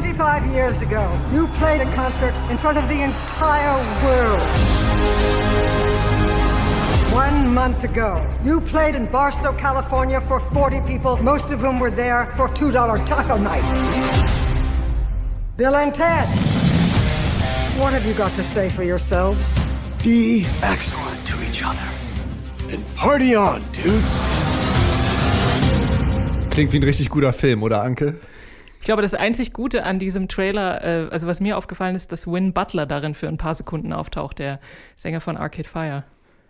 25 years ago, you played a concert in front of the entire world. One month ago, you played in Barstow, California for 40 people, most of whom were there for $2 taco night. Bill and Ted, what have you got to say for yourselves? Be excellent to each other. And party on, dudes. Klingt wie ein richtig guter Film, oder Anke? Ich glaube, das einzig Gute an diesem Trailer, äh, also was mir aufgefallen ist, dass Win Butler darin für ein paar Sekunden auftaucht, der Sänger von Arcade Fire.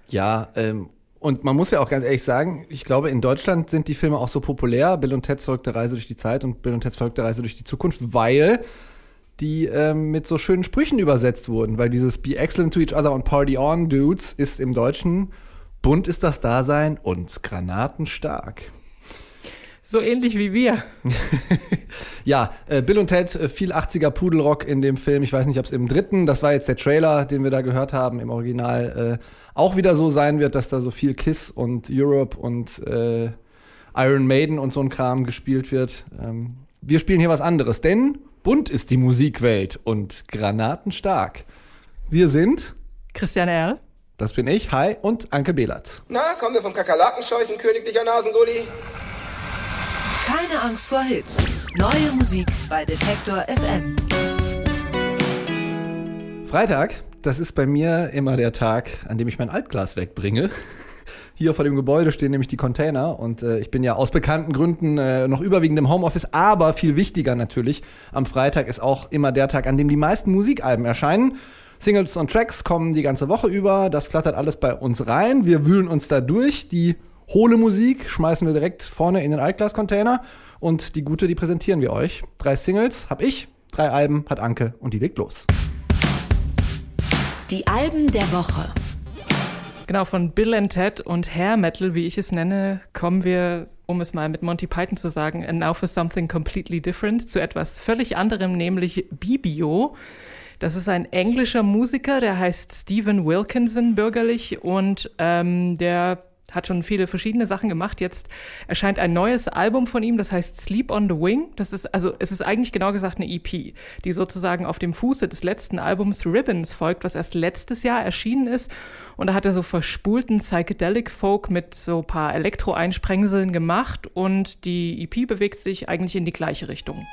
Ja, ähm, und man muss ja auch ganz ehrlich sagen, ich glaube, in Deutschland sind die Filme auch so populär, Bill und Ted's verrückte Reise durch die Zeit und Bill und Ted's verrückte Reise durch die Zukunft, weil die ähm, mit so schönen Sprüchen übersetzt wurden, weil dieses Be excellent to each other and party on, dudes, ist im Deutschen bunt ist das Dasein und granatenstark. So ähnlich wie wir. ja, äh, Bill und Ted, äh, viel 80er Pudelrock in dem Film. Ich weiß nicht, ob es im dritten, das war jetzt der Trailer, den wir da gehört haben, im Original äh, auch wieder so sein wird, dass da so viel Kiss und Europe und äh, Iron Maiden und so ein Kram gespielt wird. Ähm, wir spielen hier was anderes, denn bunt ist die Musikwelt und granatenstark. Wir sind Christiane Erl. Das bin ich, hi, und Anke Behlert. Na, kommen wir vom Kakerlakenscheuchen, königlicher Nasengulli? Keine Angst vor Hits. Neue Musik bei Detektor FM. Freitag, das ist bei mir immer der Tag, an dem ich mein Altglas wegbringe. Hier vor dem Gebäude stehen nämlich die Container und äh, ich bin ja aus bekannten Gründen äh, noch überwiegend im Homeoffice, aber viel wichtiger natürlich, am Freitag ist auch immer der Tag, an dem die meisten Musikalben erscheinen. Singles und Tracks kommen die ganze Woche über, das flattert alles bei uns rein, wir wühlen uns da durch, die hohle Musik schmeißen wir direkt vorne in den Altglas-Container und die gute, die präsentieren wir euch. Drei Singles hab ich, drei Alben hat Anke und die legt los. Die Alben der Woche. Genau, von Bill and Ted und Hair Metal, wie ich es nenne, kommen wir, um es mal mit Monty Python zu sagen, and now for something completely different, zu etwas völlig anderem, nämlich Bibio. Das ist ein englischer Musiker, der heißt Stephen Wilkinson bürgerlich und ähm, der hat schon viele verschiedene Sachen gemacht. Jetzt erscheint ein neues Album von ihm, das heißt Sleep on the Wing. Das ist also, es ist eigentlich genau gesagt eine EP, die sozusagen auf dem Fuße des letzten Albums Ribbons folgt, was erst letztes Jahr erschienen ist. Und da hat er so verspulten Psychedelic Folk mit so paar Elektro-Einsprengseln gemacht und die EP bewegt sich eigentlich in die gleiche Richtung.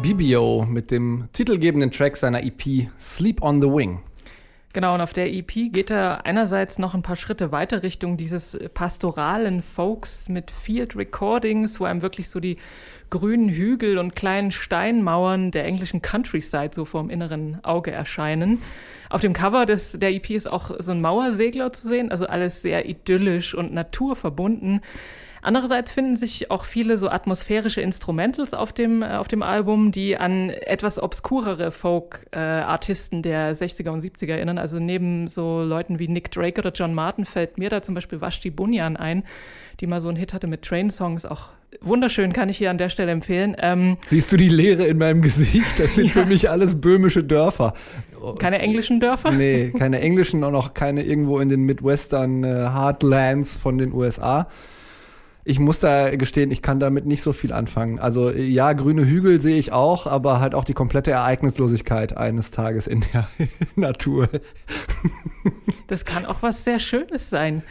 Bibio mit dem titelgebenden Track seiner EP Sleep on the Wing. Genau, und auf der EP geht er einerseits noch ein paar Schritte weiter Richtung dieses pastoralen Folks mit Field Recordings, wo einem wirklich so die grünen Hügel und kleinen Steinmauern der englischen Countryside so vorm inneren Auge erscheinen. Auf dem Cover des, der EP ist auch so ein Mauersegler zu sehen, also alles sehr idyllisch und naturverbunden. Andererseits finden sich auch viele so atmosphärische Instrumentals auf dem, äh, auf dem Album, die an etwas obskurere Folk-Artisten der 60er und 70er erinnern. Also neben so Leuten wie Nick Drake oder John Martin fällt mir da zum Beispiel Vashti Bunyan ein, die mal so einen Hit hatte mit Train-Songs, auch wunderschön, kann ich hier an der Stelle empfehlen. Ähm, Siehst du die Leere in meinem Gesicht? Das sind ja. für mich alles böhmische Dörfer. Keine englischen Dörfer? Nee, keine englischen und auch keine irgendwo in den Midwestern äh, Heartlands von den USA ich muss da gestehen, ich kann damit nicht so viel anfangen. Also ja, grüne Hügel sehe ich auch, aber halt auch die komplette Ereignislosigkeit eines Tages in der Natur. Das kann auch was sehr Schönes sein.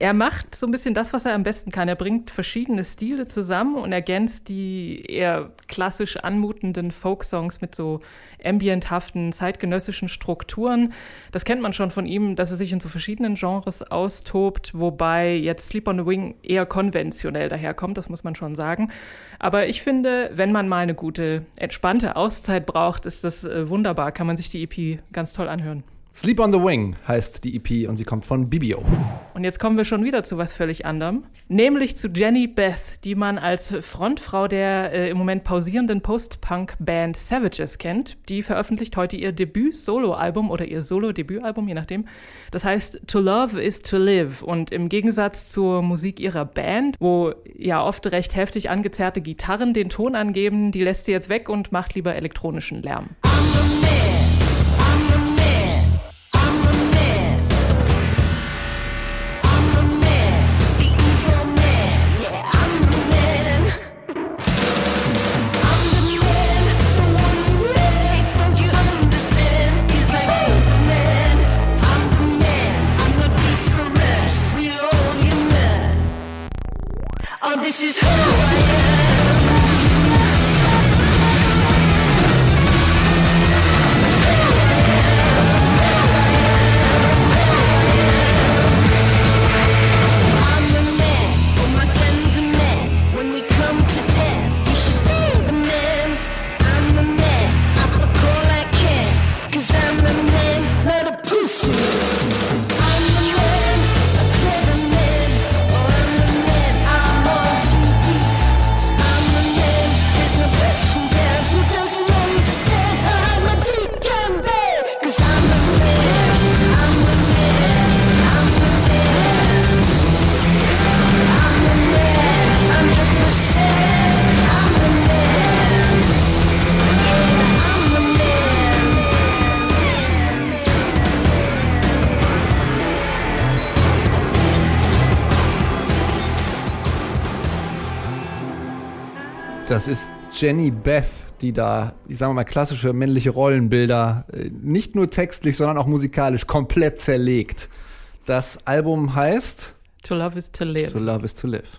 Er macht so ein bisschen das, was er am besten kann. Er bringt verschiedene Stile zusammen und ergänzt die eher klassisch anmutenden Folksongs mit so ambienthaften, zeitgenössischen Strukturen. Das kennt man schon von ihm, dass er sich in so verschiedenen Genres austobt, wobei jetzt Sleep on the Wing eher konventionell daherkommt, das muss man schon sagen. Aber ich finde, wenn man mal eine gute, entspannte Auszeit braucht, ist das äh, wunderbar, kann man sich die EP ganz toll anhören. Sleep on the Wing heißt die EP und sie kommt von Bibio. Und jetzt kommen wir schon wieder zu was völlig anderem, nämlich zu Jenny Beth, die man als Frontfrau der äh, im Moment pausierenden Post-Punk-Band Savages kennt. Die veröffentlicht heute ihr Debüt-Solo-Album oder ihr Solo-Debütalbum, je nachdem. Das heißt To Love is to Live und im Gegensatz zur Musik ihrer Band, wo ja oft recht heftig angezerrte Gitarren den Ton angeben, die lässt sie jetzt weg und macht lieber elektronischen Lärm. Das ist Jenny Beth, die da, ich sage mal, klassische männliche Rollenbilder äh, nicht nur textlich, sondern auch musikalisch komplett zerlegt. Das Album heißt To Love is to Live. To Love is to Live.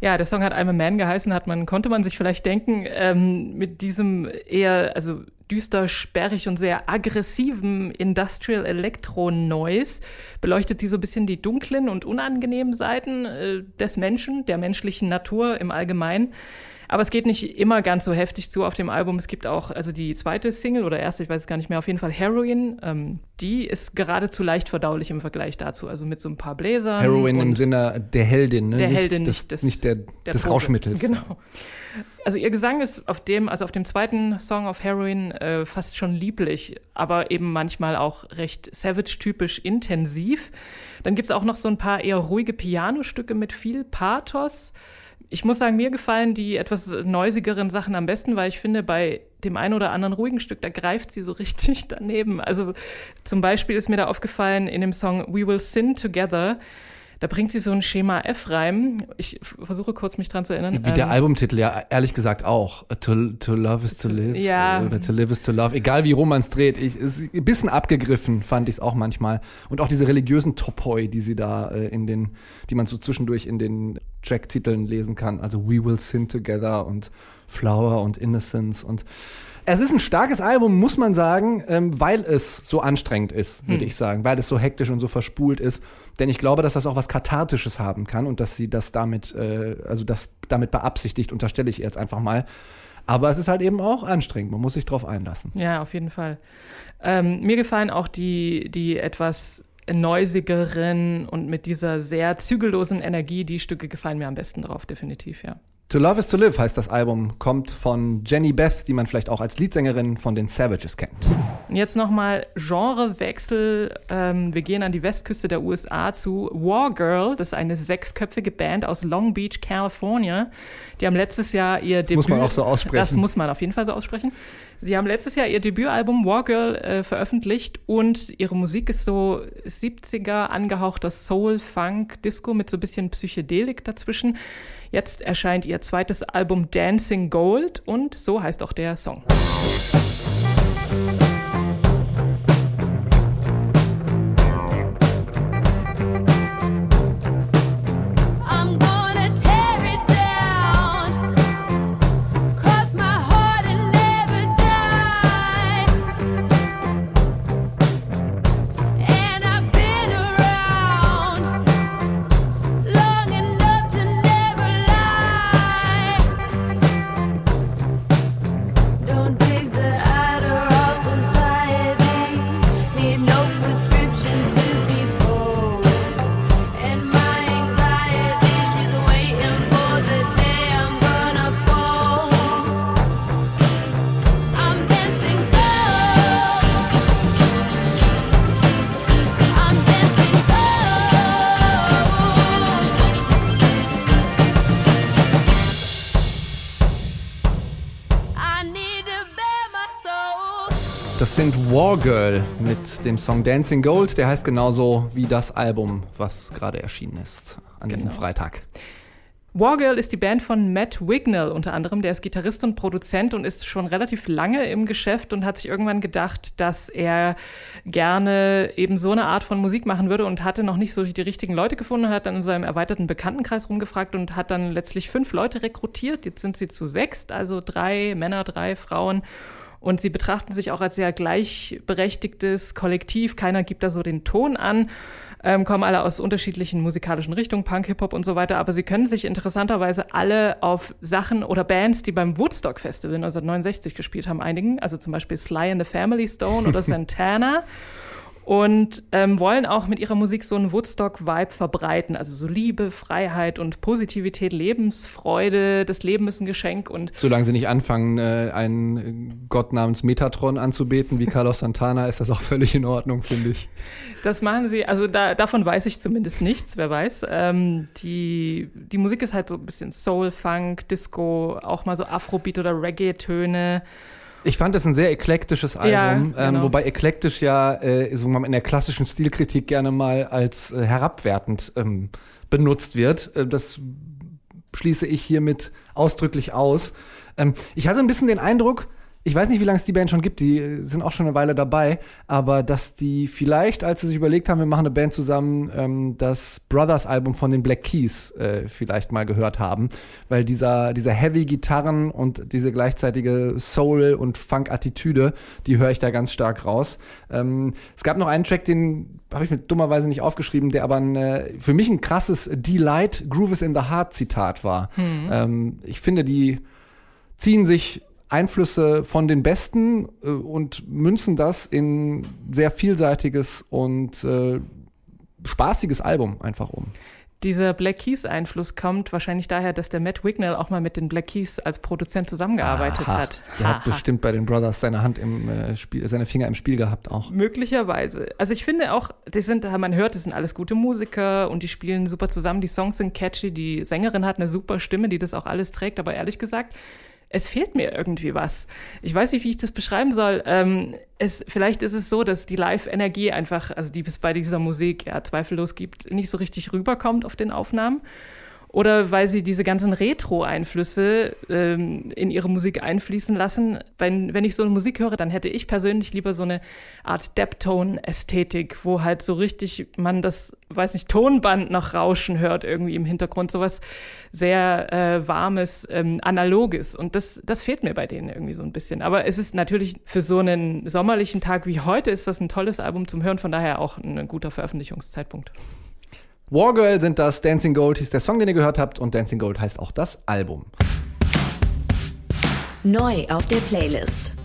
Ja, der Song hat I'm a Man geheißen, hat man, konnte man sich vielleicht denken, ähm, mit diesem eher, also düster, sperrig und sehr aggressiven Industrial Electro Noise beleuchtet sie so ein bisschen die dunklen und unangenehmen Seiten äh, des Menschen, der menschlichen Natur im Allgemeinen. Aber es geht nicht immer ganz so heftig zu auf dem Album. Es gibt auch, also die zweite Single oder erste, ich weiß es gar nicht mehr, auf jeden Fall Heroin. Ähm, die ist geradezu leicht verdaulich im Vergleich dazu. Also mit so ein paar Bläsern. Heroin im Sinne der Heldin, ne? Der nicht Heldin, des, nicht des, nicht der, der des Droge. Rauschmittels. Genau. Also ihr Gesang ist auf dem, also auf dem zweiten Song auf Heroin äh, fast schon lieblich, aber eben manchmal auch recht Savage-typisch intensiv. Dann gibt es auch noch so ein paar eher ruhige Pianostücke mit viel Pathos ich muss sagen, mir gefallen die etwas neusigeren Sachen am besten, weil ich finde, bei dem einen oder anderen ruhigen Stück, da greift sie so richtig daneben. Also zum Beispiel ist mir da aufgefallen in dem Song We Will Sin Together, da bringt sie so ein Schema F-Reim. Ich versuche kurz mich dran zu erinnern. Wie der Ähm, Albumtitel ja ehrlich gesagt auch. To, to love is to live. Ja. Oder to live is to love. Egal wie rum man es dreht. Ich, ist ein bisschen abgegriffen fand ich es auch manchmal. Und auch diese religiösen Topoi, die sie da äh, in den, die man so zwischendurch in den Tracktiteln lesen kann. Also We Will Sin Together und Flower und Innocence und es ist ein starkes Album, muss man sagen, ähm, weil es so anstrengend ist, würde ich sagen, weil es so hektisch und so verspult ist. Denn ich glaube, dass das auch was Kathartisches haben kann und dass sie das damit, äh, also das damit beabsichtigt, unterstelle ich jetzt einfach mal. Aber es ist halt eben auch anstrengend, man muss sich drauf einlassen. Ja, auf jeden Fall. Ähm, mir gefallen auch die, die etwas noisigeren und mit dieser sehr zügellosen Energie. Die Stücke gefallen mir am besten drauf, definitiv, ja. To Love is to Live heißt das Album, kommt von Jenny Beth, die man vielleicht auch als Leadsängerin von den Savages kennt. Und jetzt nochmal Genrewechsel. Ähm, wir gehen an die Westküste der USA zu War Girl. Das ist eine sechsköpfige Band aus Long Beach, California. Die haben letztes Jahr ihr Debüt. muss man auch so aussprechen. Das muss man auf jeden Fall so aussprechen. Sie haben letztes Jahr ihr Debütalbum War Girl äh, veröffentlicht und ihre Musik ist so 70er angehauchter Soul, Funk, Disco mit so ein bisschen Psychedelik dazwischen. Jetzt erscheint ihr zweites Album Dancing Gold und so heißt auch der Song. Das sind War Girl mit dem Song Dancing Gold. Der heißt genauso wie das Album, was gerade erschienen ist an diesem Genau. Freitag. Wargirl ist die Band von Matt Wignall unter anderem. Der ist Gitarrist und Produzent und ist schon relativ lange im Geschäft und hat sich irgendwann gedacht, dass er gerne eben so eine Art von Musik machen würde und hatte noch nicht so die richtigen Leute gefunden und hat dann in seinem erweiterten Bekanntenkreis rumgefragt und hat dann letztlich fünf Leute rekrutiert. Jetzt sind sie zu sechst, also drei Männer, drei Frauen. Und sie betrachten sich auch als sehr gleichberechtigtes Kollektiv. Keiner gibt da so den Ton an, ähm, kommen alle aus unterschiedlichen musikalischen Richtungen, Punk, Hip-Hop und so weiter. Aber sie können sich interessanterweise alle auf Sachen oder Bands, die beim Woodstock Festival 1969 gespielt haben, einigen. Also zum Beispiel Sly and the Family Stone oder Santana. Und ähm, wollen auch mit ihrer Musik so einen Woodstock-Vibe verbreiten. Also so Liebe, Freiheit und Positivität, Lebensfreude. Das Leben ist ein Geschenk und Solange sie nicht anfangen, äh, einen Gott namens Metatron anzubeten, wie Carlos Santana, ist das auch völlig in Ordnung, finde ich. Das machen sie, also da, davon weiß ich zumindest nichts, wer weiß. Ähm, die, die Musik ist halt so ein bisschen Soul, Funk, Disco, auch mal so Afrobeat oder Reggae-Töne. Ich fand das ein sehr eklektisches Album, Ja, ähm, genau. wobei eklektisch ja äh, so in der klassischen Stilkritik gerne mal als äh, herabwertend ähm, benutzt wird. Äh, das schließe ich hiermit ausdrücklich aus. Ähm, ich hatte ein bisschen den Eindruck, ich weiß nicht, wie lange es die Band schon gibt, die äh, sind auch schon eine Weile dabei, aber dass die vielleicht, als sie sich überlegt haben, wir machen eine Band zusammen, ähm, das Brothers-Album von den Black Keys äh, vielleicht mal gehört haben, weil dieser, dieser Heavy-Gitarren und diese gleichzeitige Soul- und Funk-Attitüde, die höre ich da ganz stark raus. Ähm, es gab noch einen Track, den habe ich mir dummerweise nicht aufgeschrieben, der aber ein, äh, für mich ein krasses Delight, Groove is in the Heart Zitat war. Ähm, ich finde, die ziehen sich Einflüsse von den Besten äh, und münzen das in sehr vielseitiges und äh, spaßiges Album einfach um. Dieser Black Keys-Einfluss kommt wahrscheinlich daher, dass der Matt Wignall auch mal mit den Black Keys als Produzent zusammengearbeitet Aha, hat. Der hat bestimmt bei den Brothers seine Hand im äh, Spiel, seine Finger im Spiel gehabt auch. Möglicherweise. Also ich finde auch, die sind, man hört, das sind alles gute Musiker und die spielen super zusammen. Die Songs sind catchy, die Sängerin hat eine super Stimme, die das auch alles trägt. Aber ehrlich gesagt, es fehlt mir irgendwie was. Ich weiß nicht, wie ich das beschreiben soll. Ähm, es, vielleicht ist es so, dass die Live-Energie einfach, also die es bei dieser Musik ja zweifellos gibt, nicht so richtig rüberkommt auf den Aufnahmen. Oder weil sie diese ganzen Retro-Einflüsse ähm, in ihre Musik einfließen lassen. Wenn, wenn ich so eine Musik höre, dann hätte ich persönlich lieber so eine Art Deptone-Ästhetik, wo halt so richtig man das, weiß nicht, Tonband noch rauschen hört irgendwie im Hintergrund. Sowas sehr äh, warmes, ähm, analoges. Und das, das fehlt mir bei denen irgendwie so ein bisschen. Aber es ist natürlich für so einen sommerlichen Tag wie heute ist das ein tolles Album zum Hören, von daher auch ein guter Veröffentlichungszeitpunkt. Wargirl sind das, Dancing Gold hieß der Song, den ihr gehört habt und Dancing Gold heißt auch das Album. Neu auf der Playlist.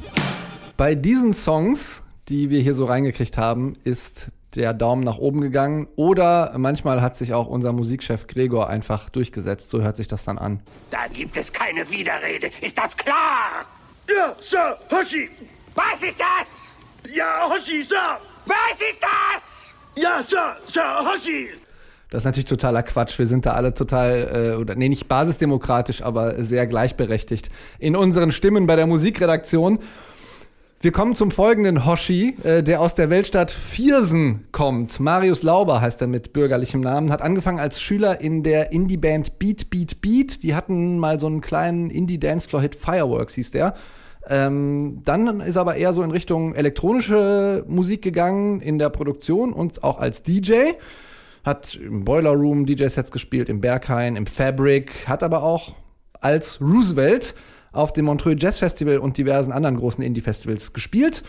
Bei diesen Songs, die wir hier so reingekriegt haben, ist der Daumen nach oben gegangen. Oder manchmal hat sich auch unser Musikchef Gregor einfach durchgesetzt. So hört sich das dann an. Da gibt es keine Widerrede. Ist das klar? Ja, Sir, Hoshi! Was ist das? Ja, Hoshi, Sir! Was ist das? Ja, Sir, Sir, Hoshi! Das ist natürlich totaler Quatsch. Wir sind da alle total, äh, oder nee, nicht basisdemokratisch, aber sehr gleichberechtigt in unseren Stimmen bei der Musikredaktion. Wir kommen zum folgenden Hoshi, äh, der aus der Weltstadt Viersen kommt. Marius Lauber heißt er mit bürgerlichem Namen, hat angefangen als Schüler in der Indie-Band Beat Beat Beat. Die hatten mal so einen kleinen Indie-Dancefloor-Hit Fireworks hieß der. Ähm, dann ist aber eher so in Richtung elektronische Musik gegangen in der Produktion und auch als DJ. Hat im Boiler Room DJ-Sets gespielt, im Berghain, im Fabric, hat aber auch als Roosevelt auf dem Montreux Jazz Festival und diversen anderen großen Indie-Festivals gespielt.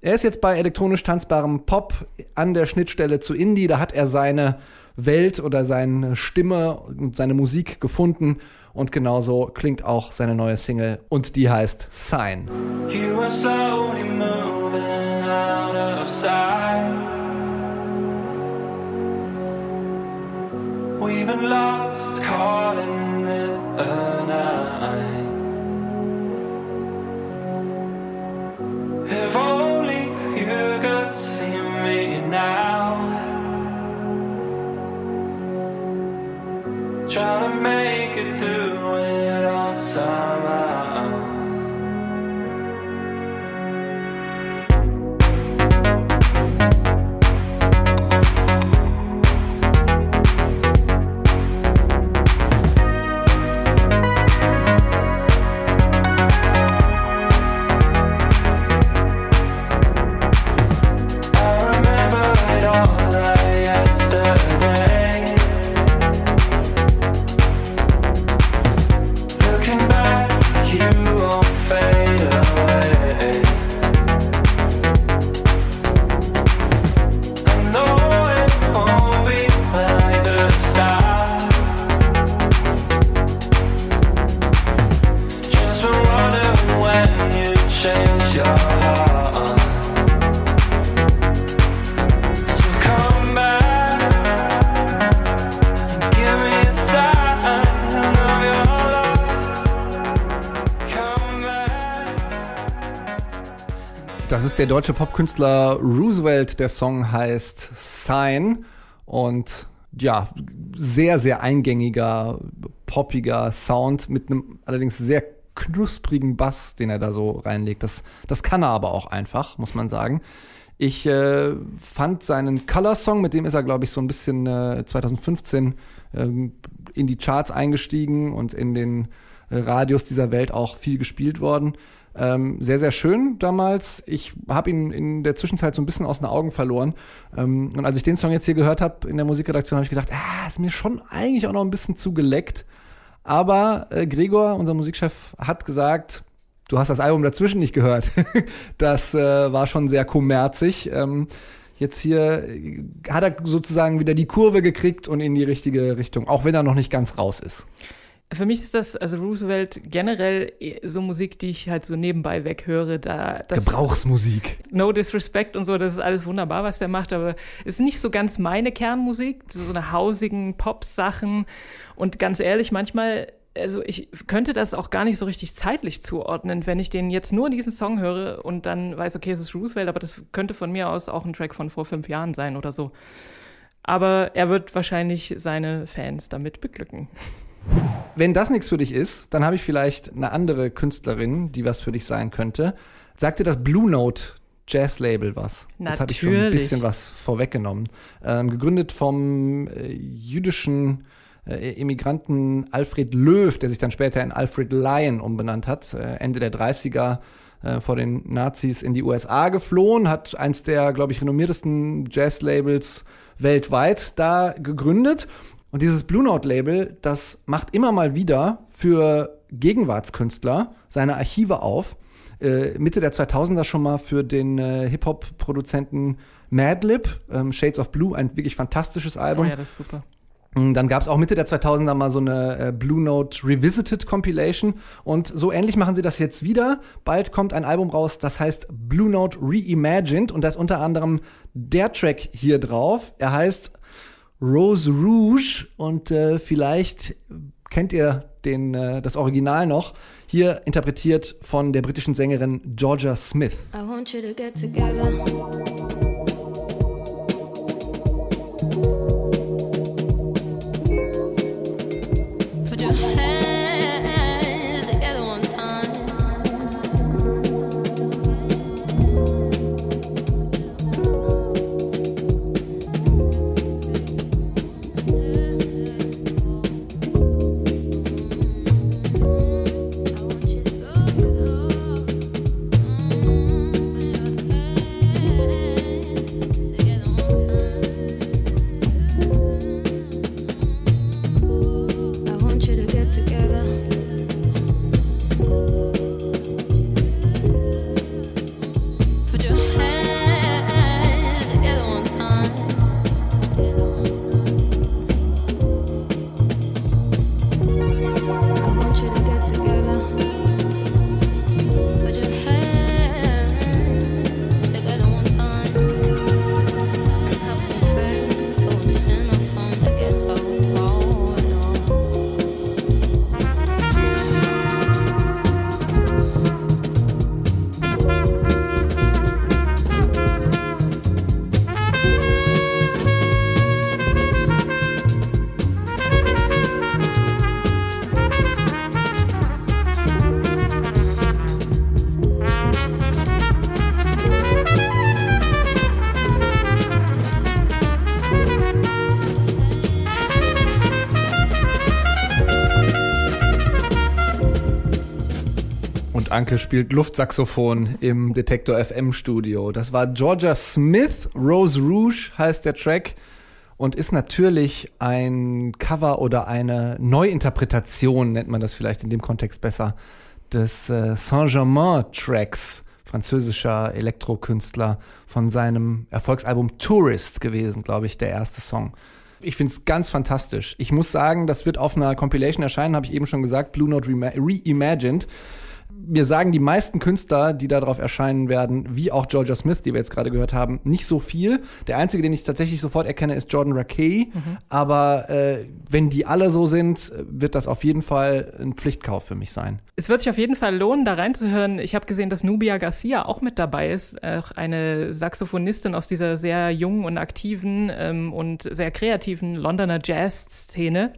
Er ist jetzt bei elektronisch tanzbarem Pop an der Schnittstelle zu Indie. Da hat er seine Welt oder seine Stimme und seine Musik gefunden. Und genauso klingt auch seine neue Single. Und die heißt Sign. You are slowly moving out of sight. lost calling. Der deutsche Popkünstler Roosevelt. Der Song heißt Sign und ja, sehr, sehr eingängiger, poppiger Sound mit einem allerdings sehr knusprigen Bass, den er da so reinlegt. Das, das kann er aber auch einfach, muss man sagen. Ich äh, fand seinen Color-Song, mit dem ist er, glaube ich, so ein bisschen äh, 2015 ähm, in die Charts eingestiegen und in den äh, Radios dieser Welt auch viel gespielt worden. Ähm, sehr, sehr schön damals. Ich habe ihn in der Zwischenzeit so ein bisschen aus den Augen verloren. Ähm, und als ich den Song jetzt hier gehört habe in der Musikredaktion, habe ich gedacht, ah, ist mir schon eigentlich auch noch ein bisschen zu geleckt. Aber äh, Gregor, unser Musikchef, hat gesagt, du hast das Album dazwischen nicht gehört. das äh, war schon sehr kommerzig. Ähm, jetzt hier äh, hat er sozusagen wieder die Kurve gekriegt und in die richtige Richtung, auch wenn er noch nicht ganz raus ist. Für mich ist das, also Roosevelt generell eh so Musik, die ich halt so nebenbei weghöre, da das Gebrauchsmusik. No Disrespect und so, das ist alles wunderbar, was der macht, aber ist nicht so ganz meine Kernmusik, so eine hausigen Pop-Sachen und ganz ehrlich, manchmal, also ich könnte das auch gar nicht so richtig zeitlich zuordnen, wenn ich den jetzt nur diesen Song höre und dann weiß, okay, es ist Roosevelt, aber das könnte von mir aus auch ein Track von vor fünf Jahren sein oder so. Aber er wird wahrscheinlich seine Fans damit beglücken. Wenn das nichts für dich ist, dann habe ich vielleicht eine andere Künstlerin, die was für dich sein könnte. Sagt dir das Blue Note Jazz Label was? Jetzt habe ich schon ein Natürlich. bisschen was vorweggenommen. Ähm, gegründet vom äh, jüdischen äh, Immigranten Alfred Löw, der sich dann später in Alfred Lyon umbenannt hat, äh, Ende der 30er äh, vor den Nazis in die USA geflohen, hat eins der, glaube ich, renommiertesten Jazz-Labels weltweit da gegründet. Und dieses Blue Note Label, das macht immer mal wieder für Gegenwartskünstler seine Archive auf. Äh, Mitte der 2000er schon mal für den äh, Hip-Hop-Produzenten Madlib, ähm, Shades of Blue, ein wirklich fantastisches Oh Album. ja, das ist super. Dann gab es auch Mitte der 2000er mal so eine äh, Blue Note Revisited Compilation und so ähnlich machen sie das jetzt wieder. Bald kommt ein Album raus, das heißt Blue Note Reimagined und da ist unter anderem der Track hier drauf. Er heißt Rose Rouge und äh, vielleicht kennt ihr den, äh, das Original noch. Hier interpretiert von der britischen Sängerin Georgia Smith. I want you to get together. Anke spielt Luftsaxophon im Detektor FM Studio. Das war Georgia Smith. Rose Rouge heißt der Track und ist natürlich ein Cover oder eine Neuinterpretation, nennt man das vielleicht in dem Kontext besser, des äh, Saint-Germain-Tracks, französischer Elektrokünstler, von seinem Erfolgsalbum Tourist gewesen, glaube ich, der erste Song. Ich finde es ganz fantastisch. Ich muss sagen, das wird auf einer Compilation erscheinen, habe ich eben schon gesagt, Blue Note Reimagined. Mir sagen die meisten Künstler, die darauf erscheinen werden, wie auch Georgia Smith, die wir jetzt gerade gehört haben, nicht so viel. Der einzige, den ich tatsächlich sofort erkenne, ist Jordan Rakey. Aber äh, wenn die alle so sind, wird das auf jeden Fall ein Pflichtkauf für mich sein. Es wird sich auf jeden Fall lohnen, da reinzuhören. Ich habe gesehen, dass Nubia Garcia auch mit dabei ist, auch eine Saxophonistin aus dieser sehr jungen und aktiven ähm, und sehr kreativen Londoner Jazz-Szene.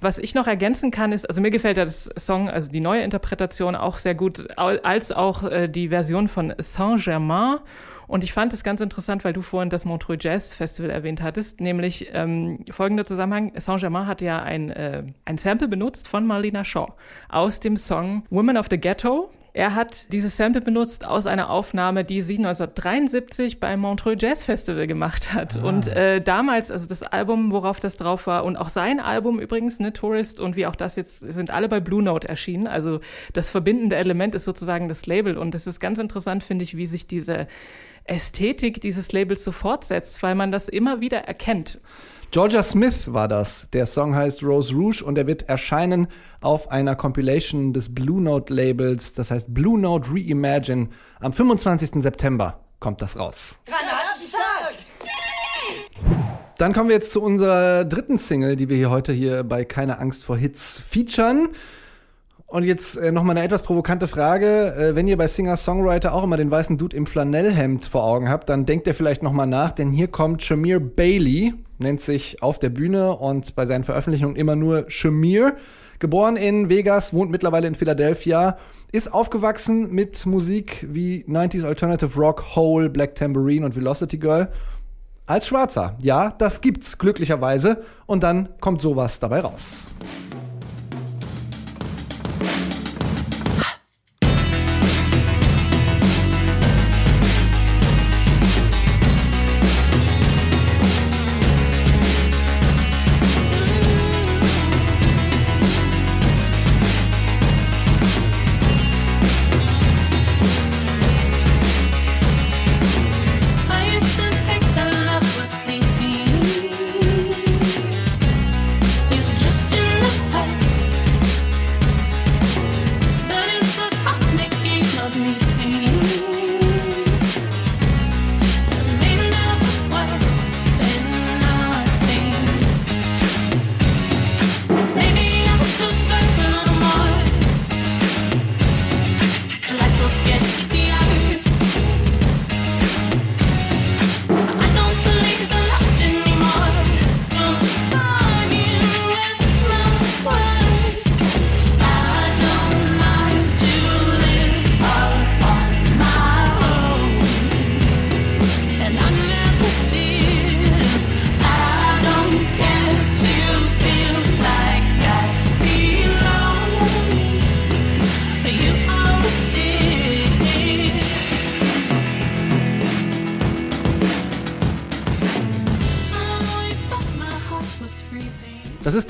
Was ich noch ergänzen kann, ist, also mir gefällt ja das Song, also die neue Interpretation auch sehr gut, als auch äh, die Version von Saint-Germain. Und ich fand es ganz interessant, weil du vorhin das Montreux Jazz Festival erwähnt hattest, nämlich ähm, folgender Zusammenhang. Saint-Germain hat ja ein, äh, ein Sample benutzt von Marlena Shaw aus dem Song Women of the Ghetto. Er hat dieses Sample benutzt aus einer Aufnahme, die sie 1973 beim Montreux Jazz Festival gemacht hat. Und äh, damals, also das Album, worauf das drauf war, und auch sein Album übrigens, ne, Tourist und wie auch das jetzt, sind alle bei Blue Note erschienen. Also das verbindende Element ist sozusagen das Label. Und es ist ganz interessant, finde ich, wie sich diese Ästhetik dieses Labels so fortsetzt, weil man das immer wieder erkennt. Georgia Smith war das. Der Song heißt Rose Rouge und er wird erscheinen auf einer Compilation des Blue Note Labels. Das heißt Blue Note Reimagine. Am 25. September kommt das raus. Dann kommen wir jetzt zu unserer dritten Single, die wir hier heute hier bei Keine Angst vor Hits featuren. Und jetzt äh, noch mal eine etwas provokante Frage. Äh, wenn ihr bei Singer-Songwriter auch immer den weißen Dude im Flanellhemd vor Augen habt, dann denkt ihr vielleicht noch mal nach, denn hier kommt Shamir Bailey, nennt sich auf der Bühne und bei seinen Veröffentlichungen immer nur Shamir. Geboren in Vegas, wohnt mittlerweile in Philadelphia, ist aufgewachsen mit Musik wie 90s Alternative Rock, Hole, Black Tambourine und Velocity Girl. Als Schwarzer. Ja, das gibt's glücklicherweise. Und dann kommt sowas dabei raus.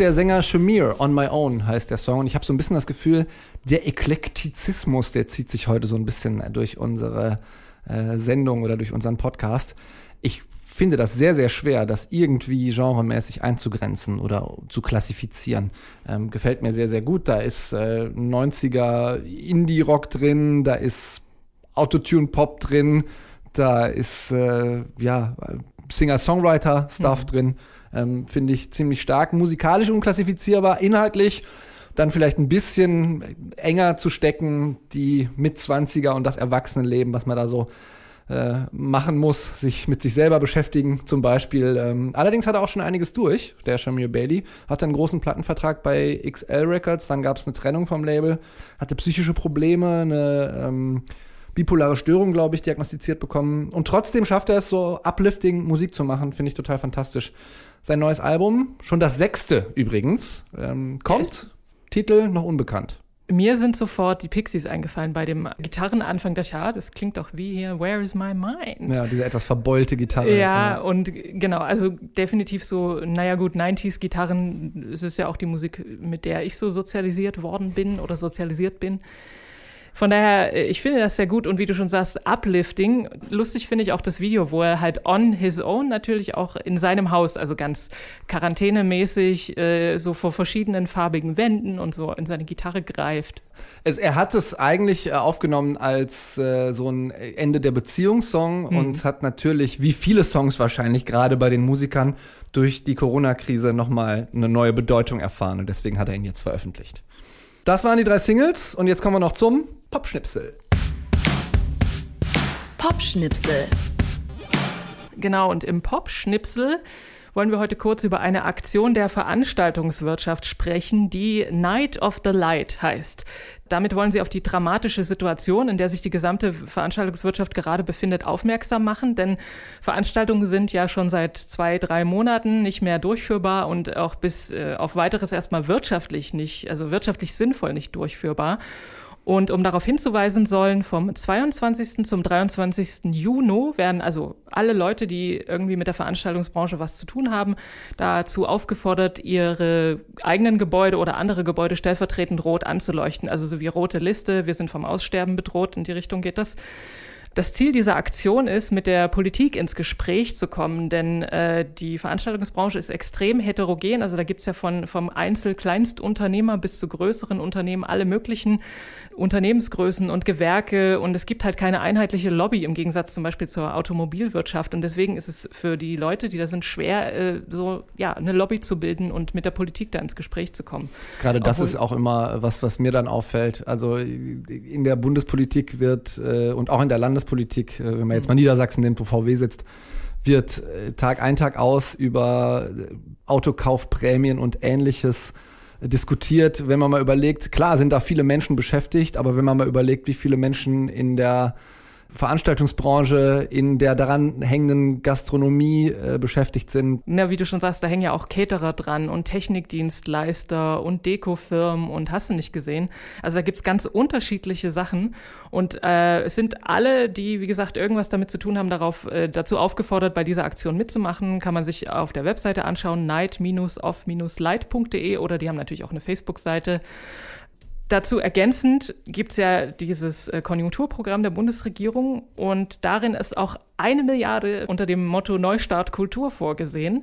Der Sänger Shamir, On My Own heißt der Song. Und ich habe so ein bisschen das Gefühl, der Eklektizismus, der zieht sich heute so ein bisschen durch unsere äh, Sendung oder durch unseren Podcast. Ich finde das sehr, sehr schwer, das irgendwie genremäßig einzugrenzen oder zu klassifizieren. Ähm, gefällt mir sehr, sehr gut. Da ist äh, 90er Indie-Rock drin, da ist Autotune-Pop drin, da ist äh, ja Singer-Songwriter-Stuff drin. Ähm, finde ich ziemlich stark. Musikalisch unklassifizierbar, inhaltlich dann vielleicht ein bisschen enger zu stecken, die Mitzwanziger und das Erwachsenenleben, was man da so äh, machen muss, sich mit sich selber beschäftigen zum Beispiel. Ähm, allerdings hat er auch schon einiges durch, der Shamir Bailey. Hatte einen großen Plattenvertrag bei XL Records, dann gab es eine Trennung vom Label, hatte psychische Probleme, eine ähm, bipolare Störung, glaube ich, diagnostiziert bekommen. Und trotzdem schafft er es so, uplifting Musik zu machen, finde ich total fantastisch. Sein neues Album, schon das sechste übrigens, ähm, kommt. Titel noch unbekannt. Mir sind sofort die Pixies eingefallen bei dem Gitarrenanfang. Das, ja, das klingt doch wie hier, Where is my mind? Ja, diese etwas verbeulte Gitarre. Ja, und genau, also definitiv so, naja gut, 90s-Gitarren, es ist ja auch die Musik, mit der ich so sozialisiert worden bin oder sozialisiert bin. Von daher, äh, ich finde das sehr gut und wie du schon sagst, uplifting. Lustig finde ich auch das Video, wo er halt on his own natürlich auch in seinem Haus, also ganz quarantänemäßig, äh, so vor verschiedenen farbigen Wänden und so in seine Gitarre greift. Es, er hat es eigentlich äh, aufgenommen als äh, so ein Ende der Beziehungssong Mhm. und hat natürlich, wie viele Songs wahrscheinlich, gerade bei den Musikern, durch die Corona-Krise nochmal eine neue Bedeutung erfahren und deswegen hat er ihn jetzt veröffentlicht. Das waren die drei Singles und jetzt kommen wir noch zum Popschnipsel. Popschnipsel. Genau, und im Pop-Schnipsel wollen wir heute kurz über eine Aktion der Veranstaltungswirtschaft sprechen, die Night of the Light heißt. Damit wollen sie auf die dramatische Situation, in der sich die gesamte Veranstaltungswirtschaft gerade befindet, aufmerksam machen. Denn Veranstaltungen sind ja schon seit zwei, drei Monaten nicht mehr durchführbar und auch bis äh, auf weiteres erstmal wirtschaftlich nicht, also wirtschaftlich sinnvoll nicht durchführbar. Und um darauf hinzuweisen sollen, vom 22. zum 23. Juni werden also alle Leute, die irgendwie mit der Veranstaltungsbranche was zu tun haben, dazu aufgefordert, ihre eigenen Gebäude oder andere Gebäude stellvertretend rot anzuleuchten. Also so wie rote Liste, wir sind vom Aussterben bedroht, in die Richtung geht das. Das Ziel dieser Aktion ist, mit der Politik ins Gespräch zu kommen, denn äh, die Veranstaltungsbranche ist extrem heterogen. Also da gibt's ja von vom Einzel-Kleinstunternehmer bis zu größeren Unternehmen alle möglichen Unternehmensgrößen und Gewerke und es gibt halt keine einheitliche Lobby im Gegensatz zum Beispiel zur Automobilwirtschaft und deswegen ist es für die Leute, die da sind, schwer, äh, so ja eine Lobby zu bilden und mit der Politik da ins Gespräch zu kommen. Gerade das Obwohl- ist auch immer was, was mir dann auffällt. Also in der Bundespolitik wird äh, und auch in der Landespolitik, äh, wenn man jetzt mal Niedersachsen nimmt, wo VW sitzt, wird äh, Tag ein, Tag aus über äh, Autokaufprämien und ähnliches äh, diskutiert. Wenn man mal überlegt, klar sind da viele Menschen beschäftigt, aber wenn man mal überlegt, wie viele Menschen in der Veranstaltungsbranche, in der daran hängenden Gastronomie äh, beschäftigt sind, Na, wie du schon sagst, da hängen ja auch Caterer dran und Technikdienstleister und Dekofirmen und hast du nicht gesehen. Also da gibt's ganz unterschiedliche Sachen und äh, es sind alle, die, wie gesagt, irgendwas damit zu tun haben, darauf äh, dazu aufgefordert, bei dieser Aktion mitzumachen. Kann man sich auf der Webseite anschauen, night-off-light.de oder die haben natürlich auch eine Facebook-Seite. Dazu ergänzend gibt's ja dieses äh, Konjunkturprogramm der Bundesregierung und darin ist auch eine Milliarde unter dem Motto Neustart Kultur vorgesehen.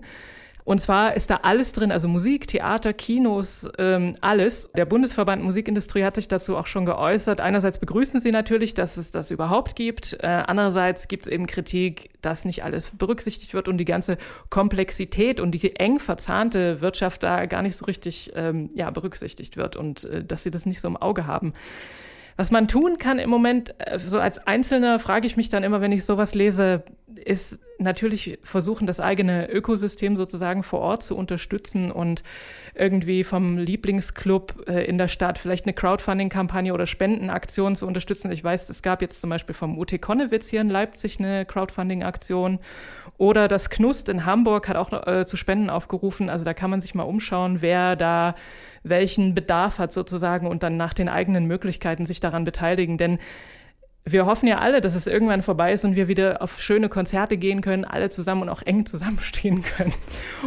Und zwar ist da alles drin, also Musik, Theater, Kinos, ähm, alles. Der Bundesverband Musikindustrie hat sich dazu auch schon geäußert. Einerseits begrüßen sie natürlich, dass es das überhaupt gibt. Äh, andererseits gibt es eben Kritik, dass nicht alles berücksichtigt wird und die ganze Komplexität und die eng verzahnte Wirtschaft da gar nicht so richtig ähm, ja, berücksichtigt wird und äh, dass sie das nicht so im Auge haben. Was man tun kann im Moment, äh, so als Einzelner frage ich mich dann immer, wenn ich sowas lese, ist natürlich versuchen, das eigene Ökosystem sozusagen vor Ort zu unterstützen und irgendwie vom Lieblingsclub äh, in der Stadt vielleicht eine Crowdfunding-Kampagne oder Spendenaktion zu unterstützen. Ich weiß, es gab jetzt zum Beispiel vom UT Konnewitz hier in Leipzig eine Crowdfunding-Aktion oder das Knust in Hamburg hat auch äh, zu Spenden aufgerufen. Also da kann man sich mal umschauen, wer da welchen Bedarf hat sozusagen und dann nach den eigenen Möglichkeiten sich daran beteiligen. Denn wir hoffen ja alle, dass es irgendwann vorbei ist und wir wieder auf schöne Konzerte gehen können, alle zusammen und auch eng zusammenstehen können.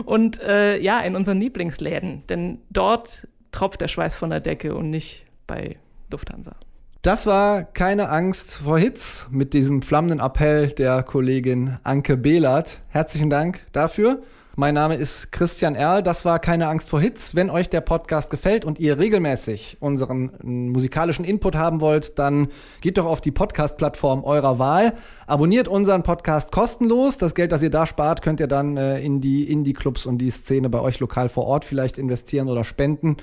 Und äh, ja, in unseren Lieblingsläden, denn dort tropft der Schweiß von der Decke und nicht bei Lufthansa. Das war keine Angst vor Hits mit diesem flammenden Appell der Kollegin Anke Behlert. Herzlichen Dank dafür. Mein Name ist Christian Erl. Das war keine Angst vor Hits. Wenn euch der Podcast gefällt und ihr regelmäßig unseren musikalischen Input haben wollt, dann geht doch auf die Podcast-Plattform eurer Wahl. Abonniert unseren Podcast kostenlos. Das Geld, das ihr da spart, könnt ihr dann äh, in die Indie-Clubs und die Szene bei euch lokal vor Ort vielleicht investieren oder spenden.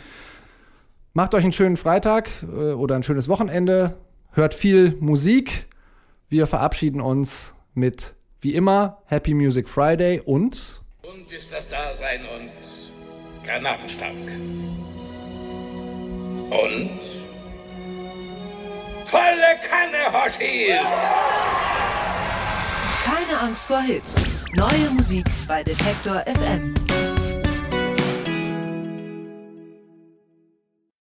Macht euch einen schönen Freitag äh, oder ein schönes Wochenende. Hört viel Musik. Wir verabschieden uns mit, wie immer, Happy Music Friday und Und ist das Dasein und Granatenstank. Und volle Kanne, Hoshis! Keine Angst vor Hits. Neue Musik bei Detektor FM.